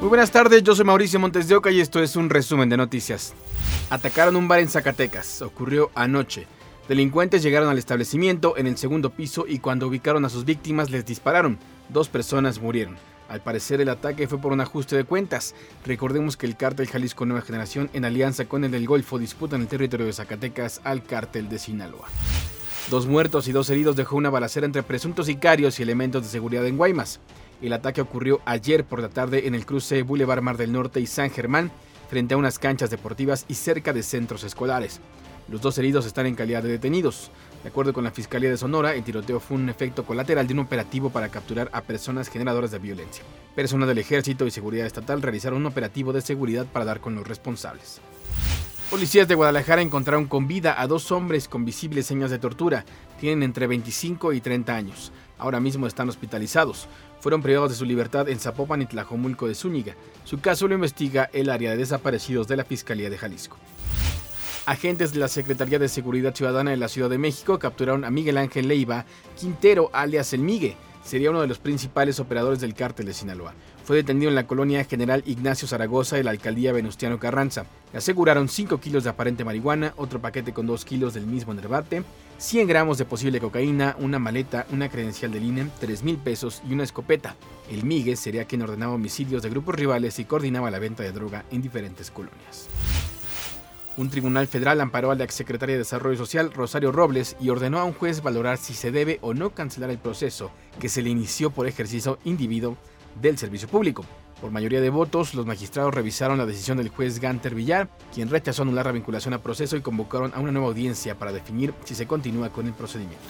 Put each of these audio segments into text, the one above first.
Muy buenas tardes, yo soy Mauricio Montes de Oca y esto es un resumen de noticias. Atacaron un bar en Zacatecas, ocurrió anoche. Delincuentes llegaron al establecimiento en el segundo piso y cuando ubicaron a sus víctimas les dispararon. Dos personas murieron. Al parecer el ataque fue por un ajuste de cuentas. Recordemos que el cártel Jalisco Nueva Generación en alianza con el del Golfo disputan el territorio de Zacatecas al cártel de Sinaloa. Dos muertos y dos heridos dejó una balacera entre presuntos sicarios y elementos de seguridad en Guaymas. El ataque ocurrió ayer por la tarde en el cruce Boulevard Mar del Norte y San Germán, frente a unas canchas deportivas y cerca de centros escolares. Los dos heridos están en calidad de detenidos. De acuerdo con la Fiscalía de Sonora, el tiroteo fue un efecto colateral de un operativo para capturar a personas generadoras de violencia. Personas del Ejército y Seguridad Estatal realizaron un operativo de seguridad para dar con los responsables. Policías de Guadalajara encontraron con vida a dos hombres con visibles señas de tortura. Tienen entre 25 y 30 años. Ahora mismo están hospitalizados fueron privados de su libertad en Zapopan y Tlajomulco de Zúñiga. Su caso lo investiga el área de desaparecidos de la Fiscalía de Jalisco. Agentes de la Secretaría de Seguridad Ciudadana de la Ciudad de México capturaron a Miguel Ángel Leiva Quintero, alias El Migue. Sería uno de los principales operadores del cártel de Sinaloa. Fue detenido en la colonia General Ignacio Zaragoza de la alcaldía Venustiano Carranza. Le aseguraron 5 kilos de aparente marihuana, otro paquete con 2 kilos del mismo nervate, 100 gramos de posible cocaína, una maleta, una credencial del INE, 3 mil pesos y una escopeta. El Migue sería quien ordenaba homicidios de grupos rivales y coordinaba la venta de droga en diferentes colonias. Un tribunal federal amparó a la exsecretaria de Desarrollo Social, Rosario Robles, y ordenó a un juez valorar si se debe o no cancelar el proceso que se le inició por ejercicio individuo del servicio público. Por mayoría de votos, los magistrados revisaron la decisión del juez Ganter Villar, quien rechazó anular la vinculación a proceso y convocaron a una nueva audiencia para definir si se continúa con el procedimiento.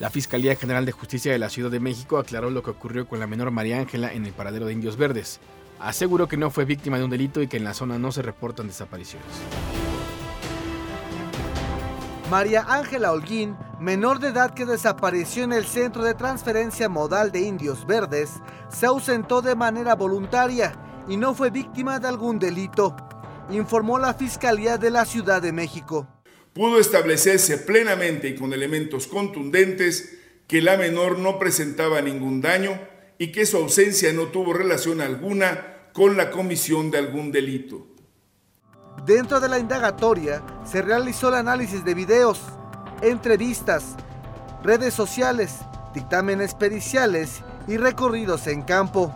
La Fiscalía General de Justicia de la Ciudad de México aclaró lo que ocurrió con la menor María Ángela en el paradero de Indios Verdes. Aseguró que no fue víctima de un delito y que en la zona no se reportan desapariciones. María Ángela Holguín, menor de edad que desapareció en el centro de transferencia modal de Indios Verdes, se ausentó de manera voluntaria y no fue víctima de algún delito, informó la Fiscalía de la Ciudad de México. Pudo establecerse plenamente y con elementos contundentes que la menor no presentaba ningún daño y que su ausencia no tuvo relación alguna con la comisión de algún delito. Dentro de la indagatoria se realizó el análisis de videos, entrevistas, redes sociales, dictámenes periciales y recorridos en campo.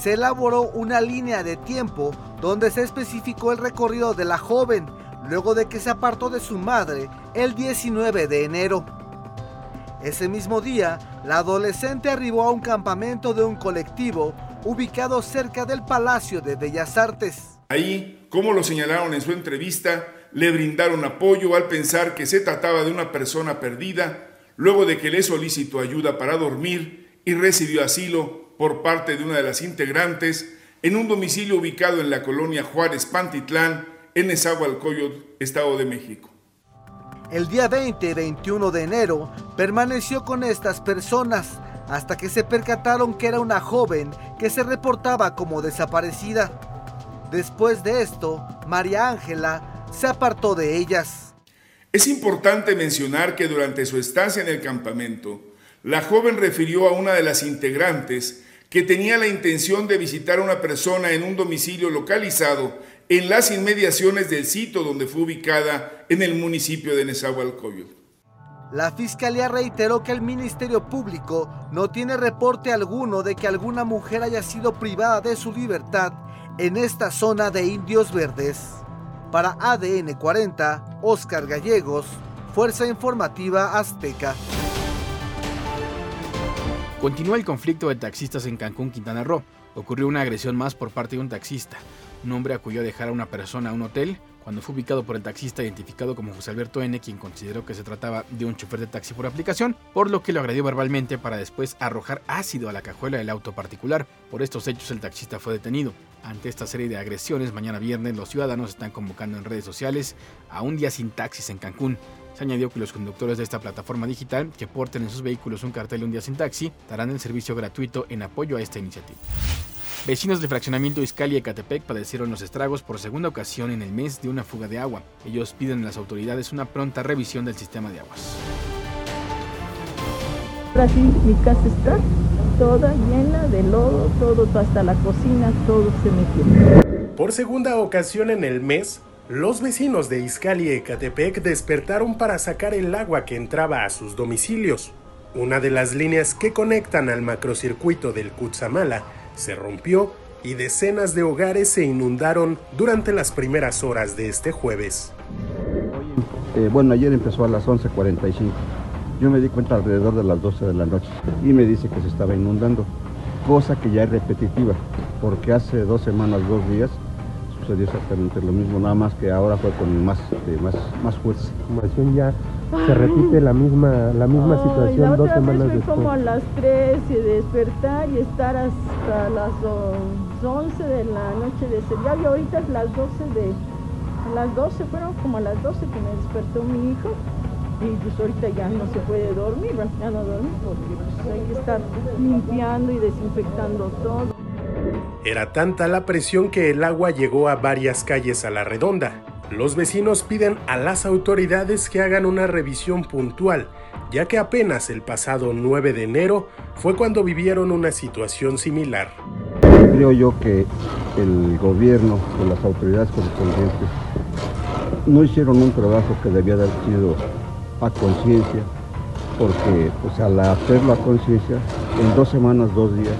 Se elaboró una línea de tiempo donde se especificó el recorrido de la joven luego de que se apartó de su madre el 19 de enero. Ese mismo día, la adolescente arribó a un campamento de un colectivo ubicado cerca del Palacio de Bellas Artes. Ahí, como lo señalaron en su entrevista, le brindaron apoyo al pensar que se trataba de una persona perdida, luego de que le solicitó ayuda para dormir y recibió asilo por parte de una de las integrantes en un domicilio ubicado en la colonia Juárez Pantitlán, en Esahualcoyot, Estado de México. El día 20 y 21 de enero permaneció con estas personas hasta que se percataron que era una joven que se reportaba como desaparecida. Después de esto, María Ángela se apartó de ellas. Es importante mencionar que durante su estancia en el campamento, la joven refirió a una de las integrantes que tenía la intención de visitar a una persona en un domicilio localizado en las inmediaciones del sitio donde fue ubicada en el municipio de Nezahualcóyotl. La fiscalía reiteró que el Ministerio Público no tiene reporte alguno de que alguna mujer haya sido privada de su libertad en esta zona de Indios Verdes. Para ADN 40, Oscar Gallegos, Fuerza Informativa Azteca. Continúa el conflicto de taxistas en Cancún, Quintana Roo. Ocurrió una agresión más por parte de un taxista. Un hombre acudió a dejar a una persona a un hotel cuando fue ubicado por el taxista identificado como José Alberto N., quien consideró que se trataba de un chofer de taxi por aplicación, por lo que lo agredió verbalmente para después arrojar ácido a la cajuela del auto particular. Por estos hechos el taxista fue detenido. Ante esta serie de agresiones, mañana viernes los ciudadanos están convocando en redes sociales a un día sin taxis en Cancún. Se añadió que los conductores de esta plataforma digital que porten en sus vehículos un cartel Un día sin taxi darán el servicio gratuito en apoyo a esta iniciativa. Vecinos del fraccionamiento Iscali y Ecatepec padecieron los estragos por segunda ocasión en el mes de una fuga de agua. Ellos piden a las autoridades una pronta revisión del sistema de aguas. Ahora sí, mi casa está toda llena de lodo, todo, hasta la cocina, todo se metió. Por segunda ocasión en el mes, los vecinos de Izcali y Ecatepec despertaron para sacar el agua que entraba a sus domicilios. Una de las líneas que conectan al macrocircuito del Cutzamala se rompió y decenas de hogares se inundaron durante las primeras horas de este jueves. Eh, bueno, ayer empezó a las 11.45. Yo me di cuenta alrededor de las 12 de la noche y me dice que se estaba inundando, cosa que ya es repetitiva, porque hace dos semanas, dos días, sucedió exactamente lo mismo, nada más que ahora fue con más, este, más, más fuerza. ya se repite la misma, la misma situación dos semanas vez después. como a las 3 y despertar y estar hasta las 11 de la noche de ese día y ahorita es las 12 de, a las 12 fueron como a las 12 que me despertó mi hijo y pues ahorita ya no se puede dormir, bueno, ya no dormir porque pues, hay que estar limpiando y desinfectando todo. Era tanta la presión que el agua llegó a varias calles a la redonda. Los vecinos piden a las autoridades que hagan una revisión puntual, ya que apenas el pasado 9 de enero fue cuando vivieron una situación similar. Creo yo que el gobierno o las autoridades correspondientes no hicieron un trabajo que debía haber sido a conciencia, porque pues, al hacerlo a conciencia, en dos semanas, dos días,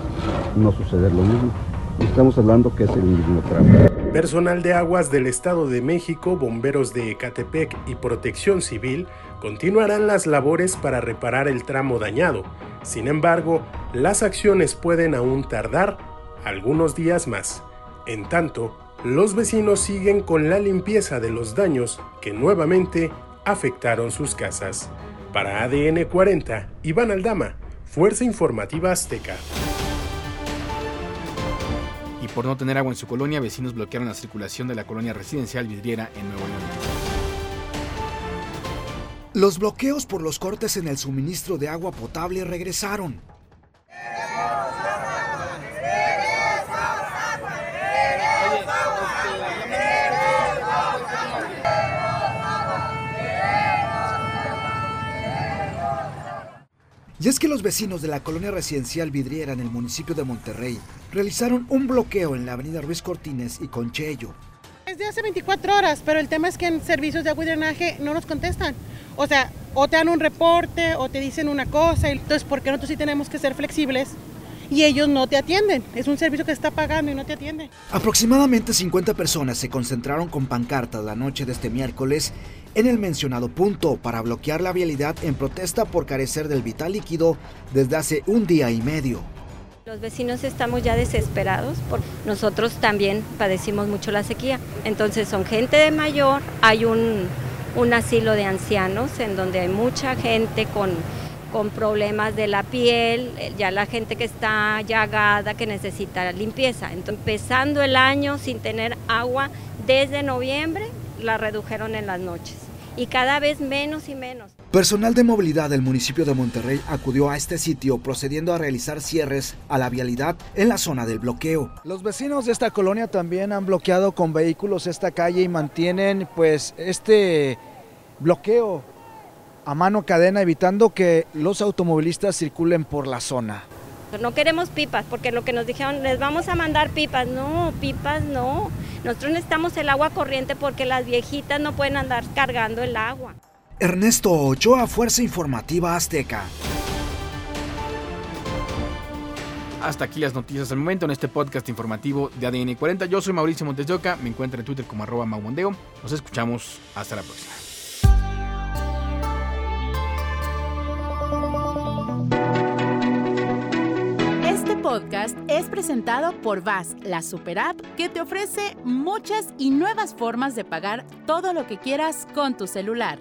no suceder lo mismo. Estamos hablando que es el mismo tramo. Personal de aguas del Estado de México, bomberos de Ecatepec y Protección Civil continuarán las labores para reparar el tramo dañado. Sin embargo, las acciones pueden aún tardar algunos días más. En tanto, los vecinos siguen con la limpieza de los daños que nuevamente afectaron sus casas. Para ADN 40, Iván Aldama, Fuerza Informativa Azteca por no tener agua en su colonia, vecinos bloquearon la circulación de la colonia residencial vidriera en Nuevo León. Los bloqueos por los cortes en el suministro de agua potable regresaron. Y es que los vecinos de la colonia residencial Vidriera en el municipio de Monterrey realizaron un bloqueo en la avenida Ruiz Cortines y Conchello. Desde hace 24 horas, pero el tema es que en servicios de agua y drenaje no nos contestan. O sea, o te dan un reporte o te dicen una cosa. Entonces, ¿por qué nosotros sí tenemos que ser flexibles? y ellos no te atienden. Es un servicio que está pagando y no te atienden. Aproximadamente 50 personas se concentraron con pancartas la noche de este miércoles en el mencionado punto para bloquear la vialidad en protesta por carecer del vital líquido desde hace un día y medio. Los vecinos estamos ya desesperados, porque nosotros también padecimos mucho la sequía. Entonces son gente de mayor, hay un, asilo de ancianos en donde hay mucha gente con con problemas de la piel, eh, ya la gente que está llagada, que necesita limpieza. Entonces, empezando el año sin tener agua, desde noviembre la redujeron en las noches y cada vez menos y menos. Personal de movilidad del municipio de Monterrey acudió a este sitio procediendo a realizar cierres a la vialidad en la zona del bloqueo. Los vecinos de esta colonia también han bloqueado con vehículos esta calle y mantienen pues este bloqueo a mano cadena evitando que los automovilistas circulen por la zona. No queremos pipas porque lo que nos dijeron, les vamos a mandar pipas. No, pipas no. Nosotros necesitamos el agua corriente porque las viejitas no pueden andar cargando el agua. Ernesto Ochoa, Fuerza Informativa Azteca. Hasta aquí las noticias al momento en este podcast informativo de ADN 40. Yo soy Mauricio Montes de Oca, me encuentro en Twitter como arroba maumondeo. Nos escuchamos hasta la próxima. podcast es presentado por VAS, la super app que te ofrece muchas y nuevas formas de pagar todo lo que quieras con tu celular.